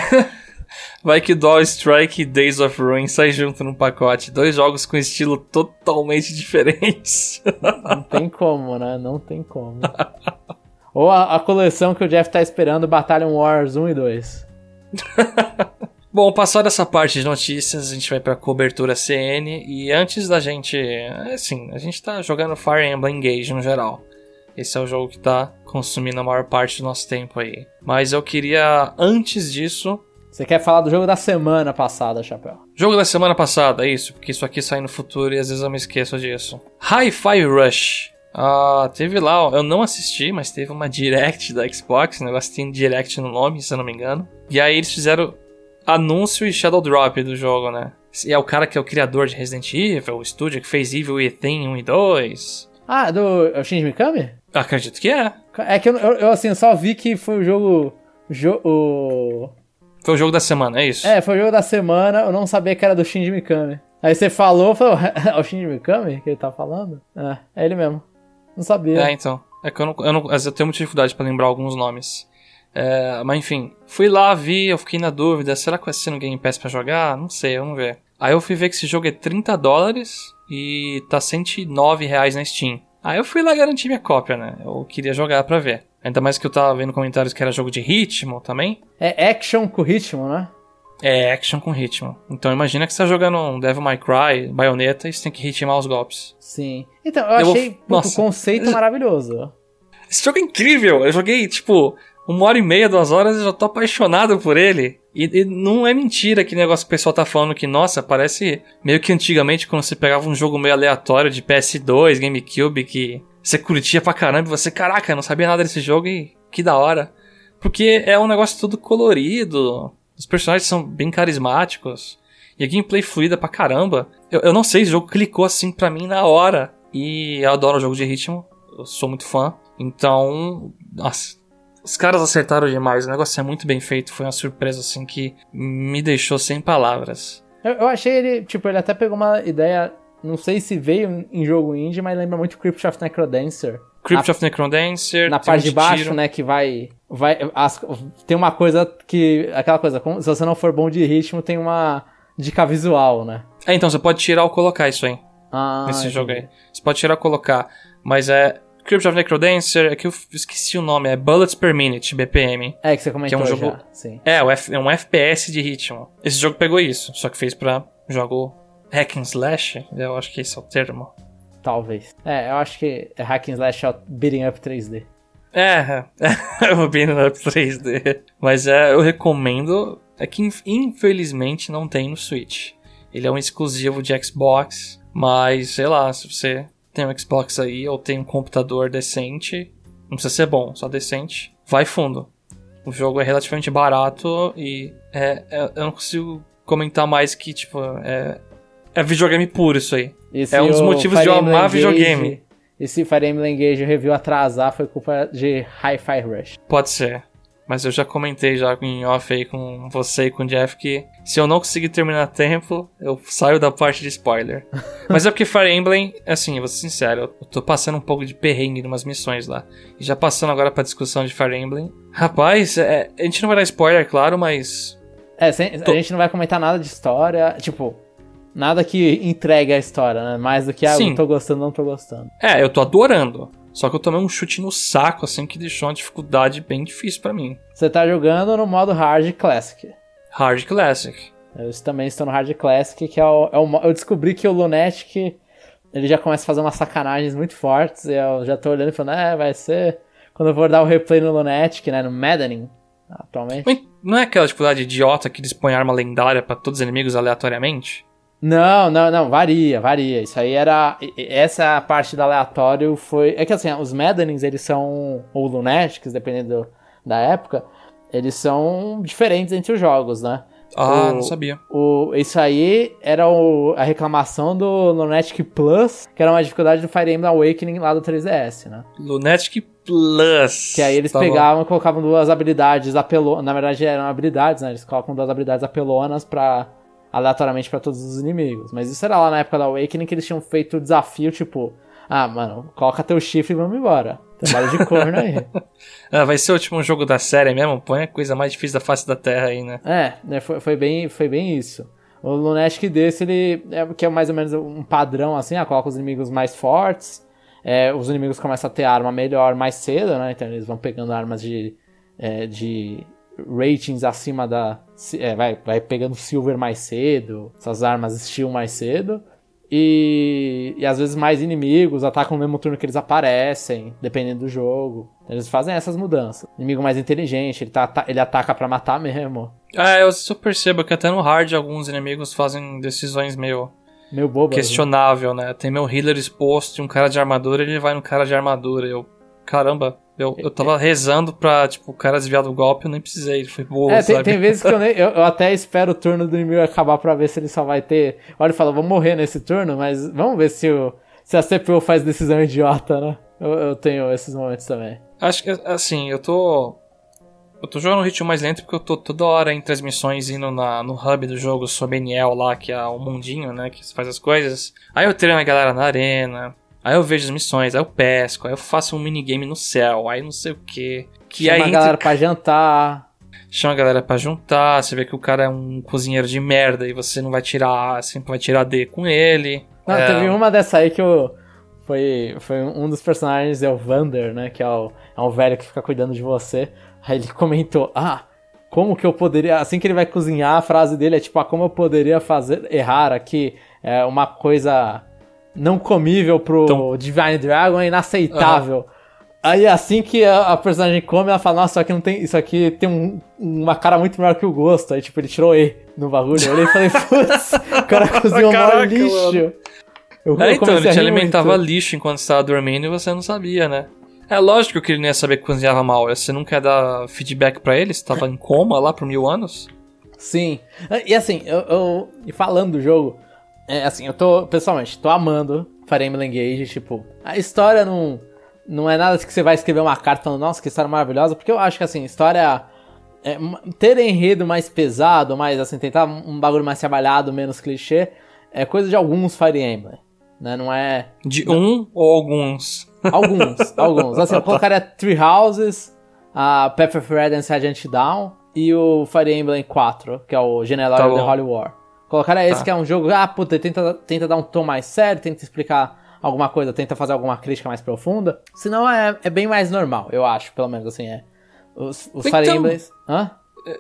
Vai que Doll Strike e Days of Ruin sai junto num pacote. Dois jogos com estilo totalmente diferentes. Não tem como, né? Não tem como. Ou a, a coleção que o Jeff tá esperando, Battalion Wars 1 e 2. Bom, passada essa parte de notícias, a gente vai pra cobertura CN. E antes da gente. Assim, a gente tá jogando Fire Emblem Engage no geral. Esse é o jogo que tá consumindo a maior parte do nosso tempo aí. Mas eu queria, antes disso, você quer falar do jogo da semana passada, Chapéu? Jogo da semana passada, isso, porque isso aqui sai no futuro e às vezes eu me esqueço disso. Hi-Fi Rush. Uh, teve lá, eu não assisti, mas teve uma direct da Xbox, o negócio tem direct no nome, se eu não me engano. E aí eles fizeram anúncio e shadow drop do jogo, né? E é o cara que é o criador de Resident Evil, o estúdio que fez Evil Within 1 e 2. Ah, do é Shinji Mikami? Acredito que é. É que eu, eu, eu assim, só vi que foi o jogo... Jo, o... Foi o jogo da semana, é isso? É, foi o jogo da semana, eu não sabia que era do Shinji Mikami. Aí você falou, falou, é o Shinji Mikami que ele tá falando? É, é ele mesmo. Não sabia. É, então. É que eu não, eu, não, eu tenho muita dificuldade para lembrar alguns nomes. É, mas enfim, fui lá, vi, eu fiquei na dúvida, será que vai ser no Game Pass pra jogar? Não sei, vamos ver. Aí eu fui ver que esse jogo é 30 dólares e tá 109 reais na Steam. Aí eu fui lá garantir minha cópia, né? Eu queria jogar pra ver. Ainda mais que eu tava vendo comentários que era jogo de ritmo também. É action com ritmo, né? É action com ritmo. Então imagina que você tá jogando um Devil May Cry, baioneta, e você tem que ritmar os golpes. Sim. Então, eu, eu achei vou... Nossa. o conceito maravilhoso. Esse jogo é incrível. Eu joguei, tipo, uma hora e meia, duas horas e já tô apaixonado por ele. E, e, não é mentira que negócio que o pessoal tá falando que, nossa, parece meio que antigamente quando você pegava um jogo meio aleatório de PS2, GameCube, que você curtia pra caramba você, caraca, não sabia nada desse jogo e que da hora. Porque é um negócio tudo colorido, os personagens são bem carismáticos, e a gameplay fluida pra caramba. Eu, eu não sei, o jogo clicou assim pra mim na hora. E eu adoro jogo de ritmo, eu sou muito fã. Então, nossa, os caras acertaram demais, o negócio é muito bem feito, foi uma surpresa assim que me deixou sem palavras. Eu achei ele, tipo, ele até pegou uma ideia, não sei se veio em jogo indie, mas lembra muito Crypt of Necrodancer. Crypt of Necrodancer. Na parte de baixo, tiro. né, que vai. vai as, tem uma coisa que. Aquela coisa, se você não for bom de ritmo, tem uma dica visual, né? É, então você pode tirar ou colocar isso aí. Ah, nesse entendi. jogo aí. Você pode tirar ou colocar. Mas é. Crypt of Necrodancer, é que eu esqueci o nome, é Bullets Per Minute, BPM. É, que você comentou que é um jogo, já, sim. É, é um FPS de ritmo. Esse jogo pegou isso, só que fez pra jogo hack and slash, eu acho que esse é o termo. Talvez. É, eu acho que é hack and slash é beating up 3D. É, é o beating up 3D. Mas é, eu recomendo, é que infelizmente não tem no Switch. Ele é um exclusivo de Xbox, mas sei lá, se você tem um Xbox aí ou tem um computador decente, não precisa ser bom, só decente, vai fundo. O jogo é relativamente barato e é, é, eu não consigo comentar mais que, tipo, é, é videogame puro isso aí. Esse é um dos motivos Fire de eu amar Engage, videogame. Esse Fire Emblem Engage review atrasar foi culpa de Hi-Fi Rush. Pode ser. Mas eu já comentei já em off aí com você e com o Jeff que se eu não conseguir terminar a tempo, eu saio da parte de spoiler. Mas é porque Fire Emblem, assim, vou ser sincero, eu tô passando um pouco de perrengue em umas missões lá. E já passando agora pra discussão de Fire Emblem. Rapaz, é, a gente não vai dar spoiler, claro, mas. É, sem, a gente não vai comentar nada de história. Tipo, nada que entregue a história, né? Mais do que, ah, Sim. eu tô gostando, não tô gostando. É, eu tô adorando. Só que eu tomei um chute no saco, assim, que deixou uma dificuldade bem difícil para mim. Você tá jogando no modo Hard Classic. Hard Classic. Eu também estou no Hard Classic, que é o, é o eu descobri que o Lunatic, ele já começa a fazer umas sacanagens muito fortes, e eu já tô olhando e falando, é, vai ser... Quando eu for dar o replay no Lunatic, né, no Maddening, atualmente. Mas não é aquela dificuldade idiota que eles põem arma lendária para todos os inimigos aleatoriamente? Não, não, não, varia, varia. Isso aí era. Essa parte do aleatório foi. É que assim, os Maddenings, eles são. Ou Lunatics, dependendo da época, eles são diferentes entre os jogos, né? Ah, o, não sabia. O, isso aí era o, a reclamação do Lunatic Plus, que era uma dificuldade do Fire Emblem Awakening lá do 3DS, né? Lunatic Plus. Que aí eles tá pegavam bom. e colocavam duas habilidades apelonas. Na verdade eram habilidades, né? Eles colocam duas habilidades apelonas pra aleatoriamente para todos os inimigos. Mas isso era lá na época da Awakening que eles tinham feito o desafio, tipo, ah, mano, coloca teu chifre e vamos embora. Trabalho de corno aí. ah, vai ser o último jogo da série mesmo? Põe a coisa mais difícil da face da Terra aí, né? É, né, foi, foi, bem, foi bem isso. O Lunatic desse, ele é, que é mais ou menos um padrão, assim, ah, coloca os inimigos mais fortes, é, os inimigos começam a ter arma melhor mais cedo, né? Então eles vão pegando armas de, é, de ratings acima da. É, vai, vai pegando silver mais cedo, essas armas steel mais cedo. E, e às vezes mais inimigos atacam no mesmo turno que eles aparecem, dependendo do jogo. Eles fazem essas mudanças. Inimigo mais inteligente, ele, tá, ele ataca para matar mesmo. É, eu só percebo que até no hard alguns inimigos fazem decisões meio Meio bobo. Né? questionável, né? Tem meu healer exposto e um cara de armadura, ele vai no cara de armadura. Eu, caramba, eu, eu tava rezando pra, tipo, o cara desviar do golpe, eu nem precisei, foi boa, é, tem, tem, vezes que eu, nem, eu, eu, até espero o turno do inimigo acabar pra ver se ele só vai ter... Olha, ele fala, vou morrer nesse turno, mas vamos ver se, o, se a CPU faz decisão idiota, né? Eu, eu tenho esses momentos também. Acho que, assim, eu tô... Eu tô jogando no ritmo mais lento porque eu tô toda hora em transmissões indo na, no hub do jogo sobre Eniel lá, que é o mundinho, né, que faz as coisas. Aí eu treino a galera na arena, Aí eu vejo as missões, aí eu pesco, aí eu faço um minigame no céu, aí não sei o que. Que Chama aí a galera pra jantar. Chama a galera pra juntar, você vê que o cara é um cozinheiro de merda e você não vai tirar, sempre vai tirar D com ele. Não, é... teve uma dessa aí que eu. Foi, foi um dos personagens, é o Vander, né? Que é o, é um velho que fica cuidando de você. Aí ele comentou: Ah, como que eu poderia. Assim que ele vai cozinhar, a frase dele é tipo: Ah, como eu poderia fazer errar aqui? É uma coisa não comível pro então... Divine Dragon é inaceitável. Uhum. Aí assim que a, a, personagem come, ela fala, nossa, isso aqui não tem. Isso aqui tem um, uma cara muito maior que o gosto. Aí, tipo, ele tirou E no bagulho. Eu olhei e falei, putz, o cara cozinhou maior lixo. Eu, é, então, ele te alimentava muito. lixo enquanto você estava dormindo e você não sabia, né? É lógico que ele não ia saber que cozinhava mal. Você não quer dar feedback para ele? Você tava em coma lá por mil anos? Sim. E assim, eu, eu, e falando do jogo, é, assim, eu tô, pessoalmente, tô amando Fire Emblem Engage, tipo, a história não, não é nada que você vai escrever uma carta falando, nossa, que história maravilhosa, porque eu acho que, assim, história... É, ter enredo mais pesado, mais, assim, tentar um bagulho mais trabalhado, menos clichê, é coisa de alguns Fire Emblem, né, não é... De um ou alguns? Alguns, alguns. Assim, eu colocaria Three Houses, a Path of Red and Sergeant Down e o Fire Emblem 4, que é o General tá of the Holy War. Colocaram esse tá. que é um jogo, ah, puta, tenta, tenta dar um tom mais sério, tenta explicar alguma coisa, tenta fazer alguma crítica mais profunda. Senão é, é bem mais normal, eu acho, pelo menos assim, é. Os, os então. Hã?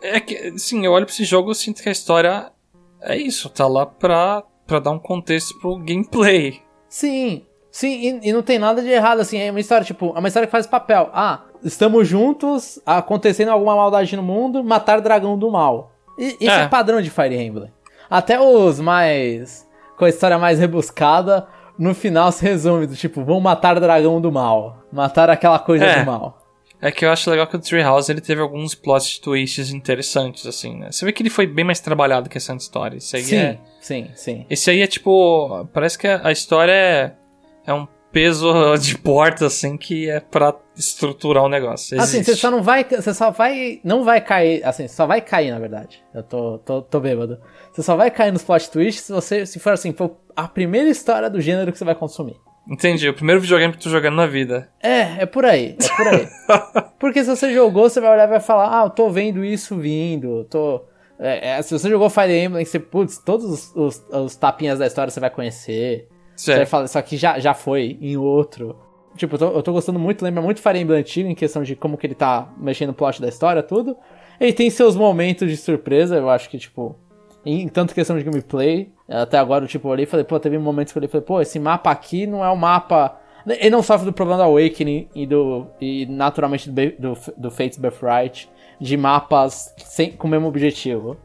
É que, sim, eu olho pra esse jogo e sinto que a história é isso, tá lá pra, pra dar um contexto pro gameplay. Sim, sim, e, e, não tem nada de errado, assim, é uma história, tipo, é uma história que faz papel. Ah, estamos juntos, acontecendo alguma maldade no mundo, matar dragão do mal. E, isso é. é padrão de Fire Emblem. Até os mais. com a história mais rebuscada, no final se resume do tipo, vão matar o dragão do mal. Matar aquela coisa é. do mal. É que eu acho legal que o Treehouse ele teve alguns plot twists interessantes, assim, né? Você vê que ele foi bem mais trabalhado que essa história. Esse aí sim, é... sim, sim. Esse aí é tipo. Parece que a história é, é um peso de porta, assim, que é pra estruturar o um negócio. Existe. Assim, você só não vai. Você só vai. Não vai cair. Assim, só vai cair, na verdade. Eu tô, tô, tô bêbado. Você só vai cair nos plot twists se você. Se for assim, for a primeira história do gênero que você vai consumir. Entendi, o primeiro videogame que tu jogando na vida. É, é por aí, é por aí. Porque se você jogou, você vai olhar e vai falar, ah, eu tô vendo isso vindo, tô. É, é, se você jogou Fire Emblem, você, putz, todos os, os, os tapinhas da história você vai conhecer. Isso aqui já, já foi em outro. Tipo, eu tô, eu tô gostando muito, lembra muito Fire Emblem antigo em questão de como que ele tá mexendo no plot da história, tudo. Ele tem seus momentos de surpresa, eu acho que, tipo, em tanto questão de gameplay, até agora, tipo, eu olhei e falei, pô, teve momentos que eu olhei e falei, pô, esse mapa aqui não é o um mapa. Ele não sofre do problema do Awakening e do. e naturalmente do, do, do Fates Birthright, de mapas sem, com o mesmo objetivo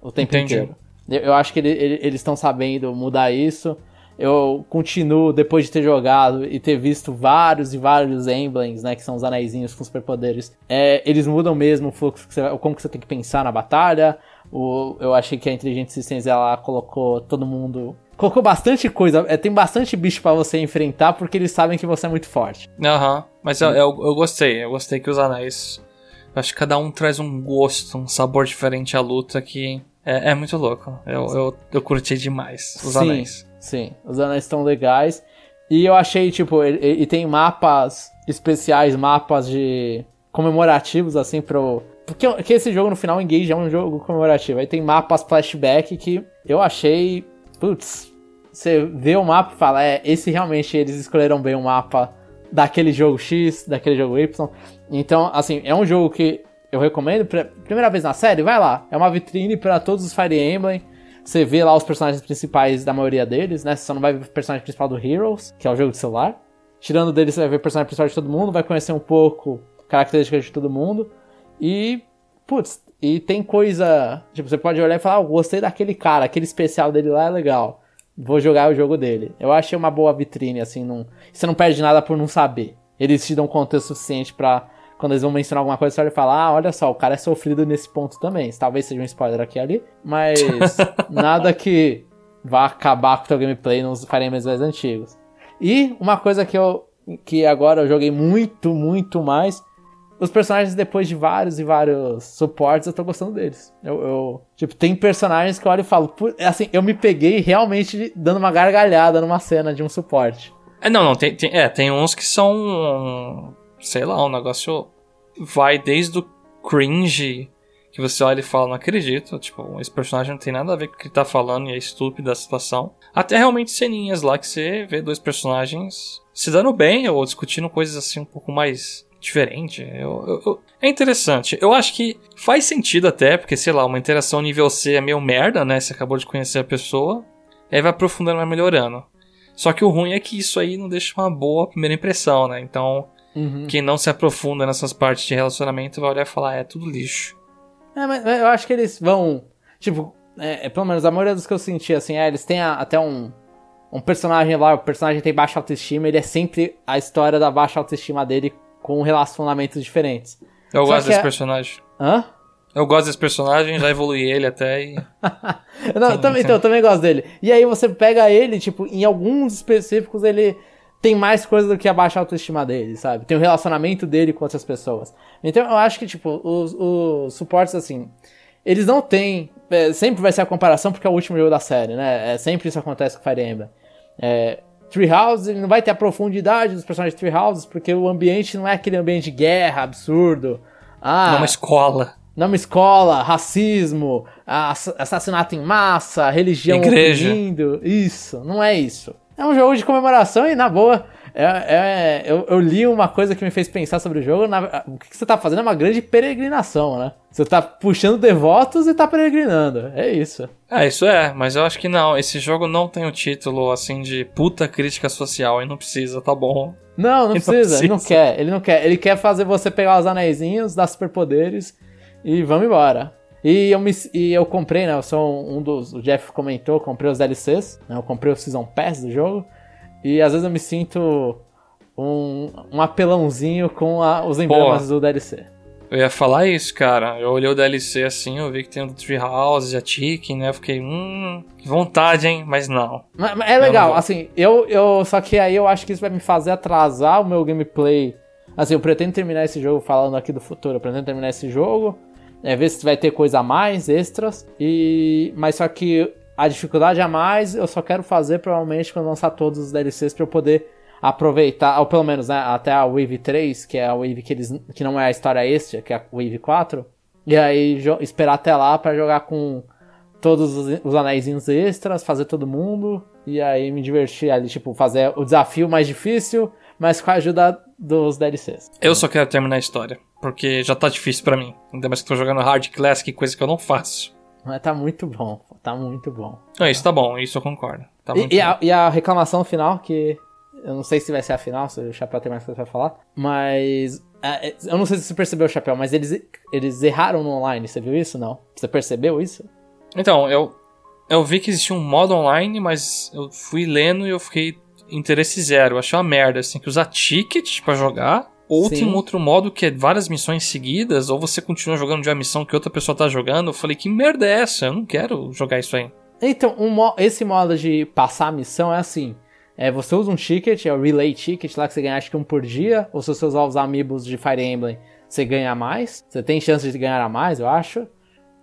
o tempo Entendi. inteiro. Eu, eu acho que ele, ele, eles estão sabendo mudar isso eu continuo, depois de ter jogado e ter visto vários e vários emblems, né, que são os anéisinhos com superpoderes, é, eles mudam mesmo o fluxo, que você, como que você tem que pensar na batalha. O, eu achei que a Intelligent Systems, ela colocou todo mundo... Colocou bastante coisa, é, tem bastante bicho para você enfrentar, porque eles sabem que você é muito forte. Aham, uhum, mas eu, eu, eu gostei, eu gostei que os anéis... Acho que cada um traz um gosto, um sabor diferente à luta que é, é muito louco. Eu, eu, eu curti demais os Sim. anéis. Sim, os anéis estão legais. E eu achei, tipo, e, tem mapas especiais, mapas de comemorativos, assim, pro. Porque, porque esse jogo no final, Engage, é um jogo comemorativo. Aí tem mapas flashback que eu achei. Putz, você vê o mapa e fala, é, esse realmente eles escolheram bem o mapa daquele jogo X, daquele jogo Y. Então, assim, é um jogo que eu recomendo. Pra, primeira vez na série, vai lá. É uma vitrine para todos os Fire Emblem. Você vê lá os personagens principais da maioria deles, né? Você só não vai ver o personagem principal do Heroes, que é o jogo de celular. Tirando dele, você vai ver o personagem principal de todo mundo, vai conhecer um pouco características de todo mundo. E, putz, e tem coisa. Tipo, você pode olhar e falar, ah, gostei daquele cara, aquele especial dele lá é legal. vou jogar o jogo dele. Eu achei uma boa vitrine, assim, não, você não perde nada por não saber. Eles te dão contexto suficiente para quando eles vão mencionar alguma coisa, você olha e fala, ah, olha só, o cara é sofrido nesse ponto também. Talvez seja um spoiler aqui e ali, mas nada que vá acabar com o teu gameplay nos Fire Emblems mais antigos. E uma coisa que eu que agora eu joguei muito, muito mais os personagens, depois de vários e vários suportes, eu tô gostando deles. Eu, eu, tipo, tem personagens que eu olho e falo, assim, eu me peguei realmente dando uma gargalhada numa cena de um suporte. É, não, não, tem, tem, é, tem uns que são, sei lá, um negócio vai desde o cringe, que você olha e fala, não acredito, tipo, esse personagem não tem nada a ver com o que ele tá falando e é estúpido a situação, até realmente ceninhas lá que você vê dois personagens se dando bem ou discutindo coisas assim um pouco mais diferente. Eu, eu, eu, é interessante. Eu acho que faz sentido até, porque, sei lá, uma interação nível C é meio merda, né? Você acabou de conhecer a pessoa, aí vai aprofundando, vai melhorando. Só que o ruim é que isso aí não deixa uma boa primeira impressão, né? Então, uhum. quem não se aprofunda nessas partes de relacionamento vai olhar e falar, é tudo lixo. É, mas eu acho que eles vão. Tipo, é, é, pelo menos a maioria dos que eu senti, assim, é, eles têm a, até um. Um personagem lá, o personagem tem baixa autoestima, ele é sempre a história da baixa autoestima dele com relacionamentos diferentes. Eu Só gosto desse é... personagem. Hã? Eu gosto desse personagem, já evolui ele até e. Não, eu também, então, eu também gosto dele. E aí você pega ele, tipo, em alguns específicos ele tem mais coisa do que a baixa autoestima dele, sabe? Tem o relacionamento dele com outras pessoas. Então eu acho que, tipo, os, os suportes, assim, eles não têm. É, sempre vai ser a comparação porque é o último jogo da série, né? É, sempre isso acontece com Fire Emblem. É, Treehouse ele não vai ter a profundidade dos personagens de Treehouse, porque o ambiente não é aquele ambiente de guerra absurdo. Ah, não é uma escola. Não é uma escola, racismo, assassinato em massa, religião Igreja. oprimindo. Isso, não é isso. É um jogo de comemoração e, na boa, é, é, eu, eu, li uma coisa que me fez pensar sobre o jogo. Na, o que, você tá fazendo é uma grande peregrinação, né? Você tá puxando devotos e tá peregrinando. É isso. É, isso é, mas eu acho que não. Esse jogo não tem o título, assim, de puta crítica social e não precisa, tá bom. Não, não precisa, não precisa, ele não quer, ele não quer. Ele quer fazer você pegar os anéisinhos, dar superpoderes e vamos embora. E eu, me, e eu comprei, né? Eu sou um dos. O Jeff comentou, comprei os DLCs, né? Eu comprei o Season Pass do jogo. E às vezes eu me sinto um, um apelãozinho com a, os emblemas Pô, do DLC. Eu ia falar isso, cara. Eu olhei o DLC assim, eu vi que tem o Treehouse, a Chicken, né? Eu fiquei, hum, que vontade, hein? Mas não. Mas, mas é legal, assim, eu, eu. Só que aí eu acho que isso vai me fazer atrasar o meu gameplay. Assim, eu pretendo terminar esse jogo falando aqui do futuro. Eu pretendo terminar esse jogo. É, ver se vai ter coisa a mais, extras. E. Mas só que a dificuldade a mais eu só quero fazer provavelmente quando lançar todos os DLCs para eu poder aproveitar, ou pelo menos né, até a Wave 3, que é a Wave que, eles, que não é a história extra, que é a Wave 4, e aí esperar até lá para jogar com todos os, os anéisinhos extras, fazer todo mundo, e aí me divertir ali, tipo, fazer o desafio mais difícil, mas com a ajuda dos DLCs. Eu só quero terminar a história, porque já tá difícil para mim, ainda mais que tô jogando Hard Classic, coisa que eu não faço. Mas tá muito bom, tá muito bom. Não, isso tá bom, isso eu concordo. Tá e, e, a, e, a, reclamação final, que eu não sei se vai ser a final, se o Chapéu tem mais coisa pra falar, mas. É, é, eu não sei se você percebeu, Chapéu, mas eles, eles erraram no online, você viu isso? Não? Você percebeu isso? Então, eu, eu vi que existia um modo online, mas eu fui lendo e eu fiquei interesse zero. Eu achei uma merda, assim, que usar ticket para jogar ou Sim. tem um outro modo que é várias missões seguidas, ou você continua jogando de uma missão que outra pessoa tá jogando. Eu falei, que merda é essa? Eu não quero jogar isso aí. Então, um, esse modo de passar a missão é assim. É, você usa um ticket, é o Relay Ticket, lá que você ganha acho que um por dia, ou se você usar os amiibos de Fire Emblem, você ganha mais. Você tem chance de ganhar a mais, eu acho.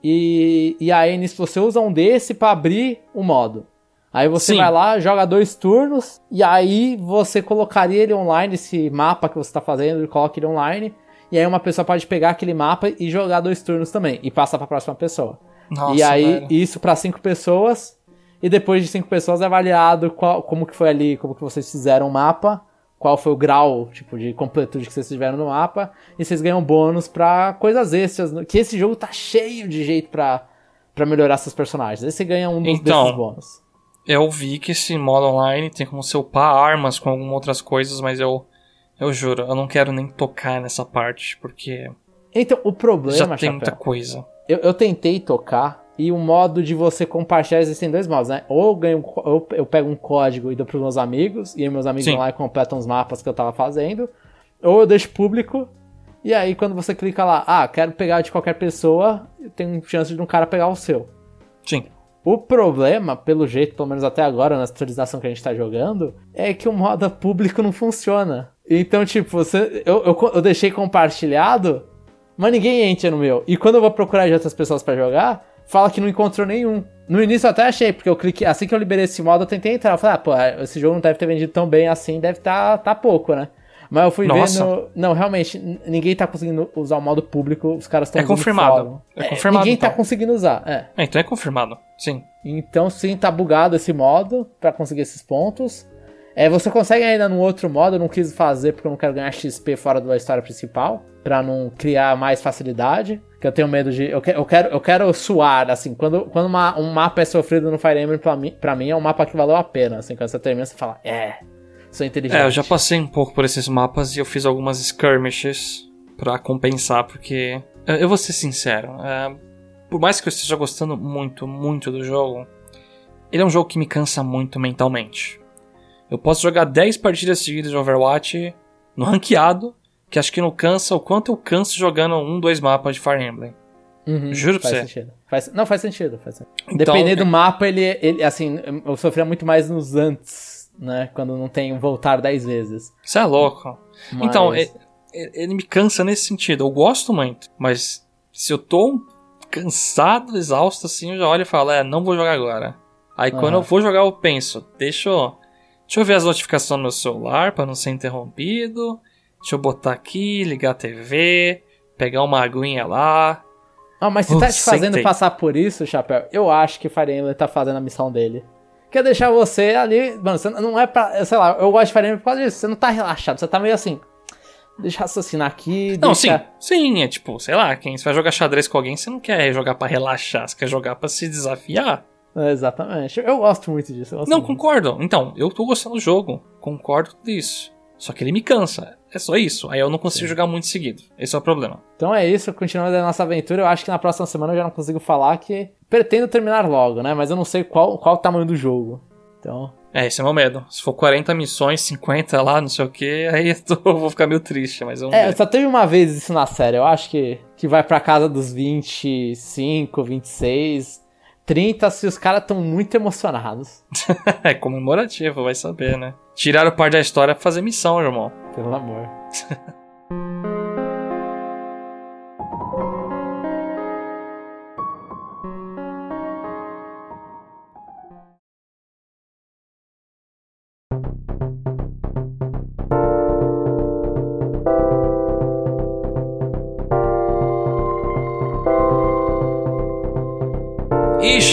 E, e aí, nisso, você usa um desse para abrir o modo. Aí você Sim. vai lá, joga dois turnos, e aí você colocaria ele online, esse mapa que você está fazendo, coloca ele online, e aí uma pessoa pode pegar aquele mapa e jogar dois turnos também, e passar para a próxima pessoa. Nossa, e aí, velho. isso para cinco pessoas, e depois de cinco pessoas é avaliado qual, como que foi ali, como que vocês fizeram o mapa, qual foi o grau, tipo, de completude que vocês tiveram no mapa, e vocês ganham bônus para coisas extras, que esse jogo tá cheio de jeito para melhorar seus personagens. Aí você ganha um dos, então, desses bônus eu vi que esse modo online tem como se upar armas com algumas outras coisas, mas eu eu juro, eu não quero nem tocar nessa parte, porque Então, o problema, já tem Chapéu, muita coisa. Eu, eu tentei tocar E o modo de você compartilhar existem dois modos, né? Ou eu, ganho, ou eu pego um código e dou pros meus amigos, e meus amigos Sim. vão lá e completam os mapas que eu tava fazendo. Ou eu deixo público, e aí quando você clica lá, ah, quero pegar de qualquer pessoa, tem chance de um cara pegar o seu. Sim. O problema, pelo jeito, pelo menos até agora, na atualização que a gente tá jogando, é que o modo público não funciona. Então, tipo, você, eu, eu, eu deixei compartilhado, mas ninguém entra no meu. E quando eu vou procurar de outras pessoas para jogar, fala que não encontrou nenhum. No início eu até achei, porque eu cliquei, assim que eu liberei esse modo, eu tentei entrar. Eu falei, ah, pô, esse jogo não deve ter vendido tão bem assim, deve tá, tá pouco, né? Mas eu fui Nossa. vendo. Não, realmente, ninguém tá conseguindo usar o modo público, os caras estão É confirmado. É, é confirmado. Ninguém tá então. tá conseguindo usar. É. é. Então é confirmado, sim. Então sim, tá bugado esse modo para conseguir esses pontos. É, você consegue ainda num outro modo, eu não quis fazer porque eu não quero ganhar XP fora da história principal, para não criar mais facilidade. Que eu tenho medo de. Eu, que, eu, quero, eu quero suar, assim. Quando, quando uma, um mapa é sofrido no Fire Emblem, pra mim, pra mim é um mapa que valeu a pena. Assim, quando você termina, você fala, é, sou inteligente. É, eu já passei um pouco por esses mapas e eu fiz algumas skirmishes para compensar, porque. Eu vou ser sincero, é, por mais que eu esteja gostando muito, muito do jogo, ele é um jogo que me cansa muito mentalmente. Eu posso jogar 10 partidas seguidas de Overwatch no ranqueado, que acho que não cansa o quanto eu canso jogando um, dois mapas de Fire Emblem. Uhum, Juro pra faz você. Sentido. Faz, não, faz sentido. Faz sentido. Então, Dependendo do mapa, ele, ele, assim, eu sofria muito mais nos antes, né? Quando não tem voltar 10 vezes. Você é louco. Mas... Então, ele, ele, me cansa nesse sentido. Eu gosto muito, mas se eu tô cansado, exausto, assim, eu já olho e falo, é, não vou jogar agora. Aí uhum. quando eu vou jogar, eu penso, deixa eu Deixa eu ver as notificações no meu celular para não ser interrompido. Deixa eu botar aqui, ligar a TV, pegar uma aguinha lá. Ah, mas se uh, tá te fazendo sentei. passar por isso, Chapéu, eu acho que Fire Emblem tá fazendo a missão dele. Quer deixar você ali. Mano, você não é pra. Sei lá, eu gosto de Fire Emblem por causa disso. Você não tá relaxado, você tá meio assim. Deixa raciocinar aqui. Não, deixa... sim. Sim, é tipo, sei lá, quem você vai jogar xadrez com alguém, você não quer jogar para relaxar, você quer jogar para se desafiar. exatamente. Eu gosto muito disso. Gosto não, muito. concordo. Então, eu tô gostando do jogo. Concordo com isso. Só que ele me cansa. É só isso. Aí eu não consigo Sim. jogar muito seguido. Esse é o problema. Então é isso, continuando a nossa aventura. Eu acho que na próxima semana eu já não consigo falar que pretendo terminar logo, né? Mas eu não sei qual, qual o tamanho do jogo. Então. É, esse é o meu medo. Se for 40 missões, 50 lá, não sei o que, aí eu, tô, eu, vou ficar meio triste, mas vamos É, ver. só teve uma vez isso na série. Eu acho que, que vai pra casa dos 25, 26. 30 se os caras estão muito emocionados. é comemorativo, vai saber, né? Tiraram o par da história pra fazer missão, irmão. Pelo amor.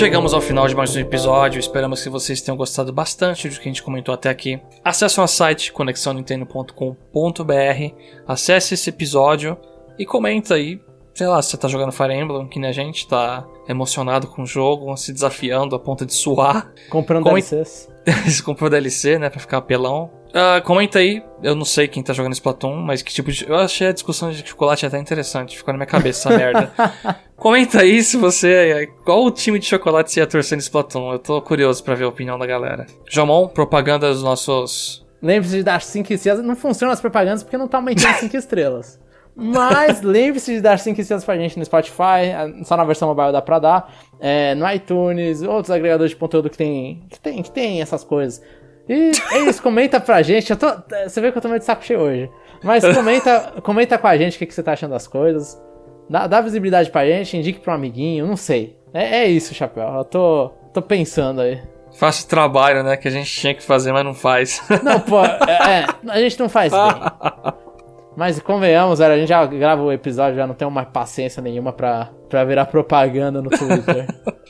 chegamos ao final de mais um episódio. Esperamos que vocês tenham gostado bastante do que a gente comentou até aqui. Acesse o nosso site conexãonintendo.com.br, acesse esse episódio e comenta aí. Sei lá, se você tá jogando Fire Emblem, que nem a gente, tá emocionado com o jogo, se desafiando a ponta de suar. Comprando Coment... DLCs. Comprou DLC, né, pra ficar apelão. Uh, comenta aí, eu não sei quem tá jogando Splatoon, mas que tipo de. Eu achei a discussão de chocolate até interessante, ficou na minha cabeça essa merda. Comenta aí se você. Qual o time de chocolate você ia torcer no Splatoon? Eu tô curioso para ver a opinião da galera. Jomon, propaganda dos nossos. Lembre-se de dar 5 estrelas. Não funcionam as propagandas porque não tá aumentando 5 estrelas. Mas lembre-se de dar 5 estrelas pra gente no Spotify, só na versão mobile dá pra dar, é, no iTunes, outros agregadores de conteúdo que tem, que tem, que tem essas coisas. E é isso, comenta pra gente. Tô, você vê que eu tô meio de saco cheio hoje. Mas comenta, comenta com a gente o que, que você tá achando das coisas. Dá, dá visibilidade pra gente, indique pra um amiguinho, não sei. É, é isso, Chapéu. Eu tô, tô pensando aí. Faça o trabalho, né? Que a gente tinha que fazer, mas não faz. Não, pô, é, é a gente não faz bem. Mas convenhamos, velho, a gente já grava o episódio, já não tem mais paciência nenhuma pra, pra virar propaganda no Twitter.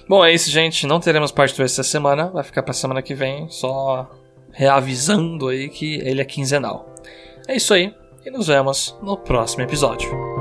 Bom, é isso, gente. Não teremos parte 2 essa semana. Vai ficar pra semana que vem. Só reavisando aí que ele é quinzenal. É isso aí. E nos vemos no próximo episódio.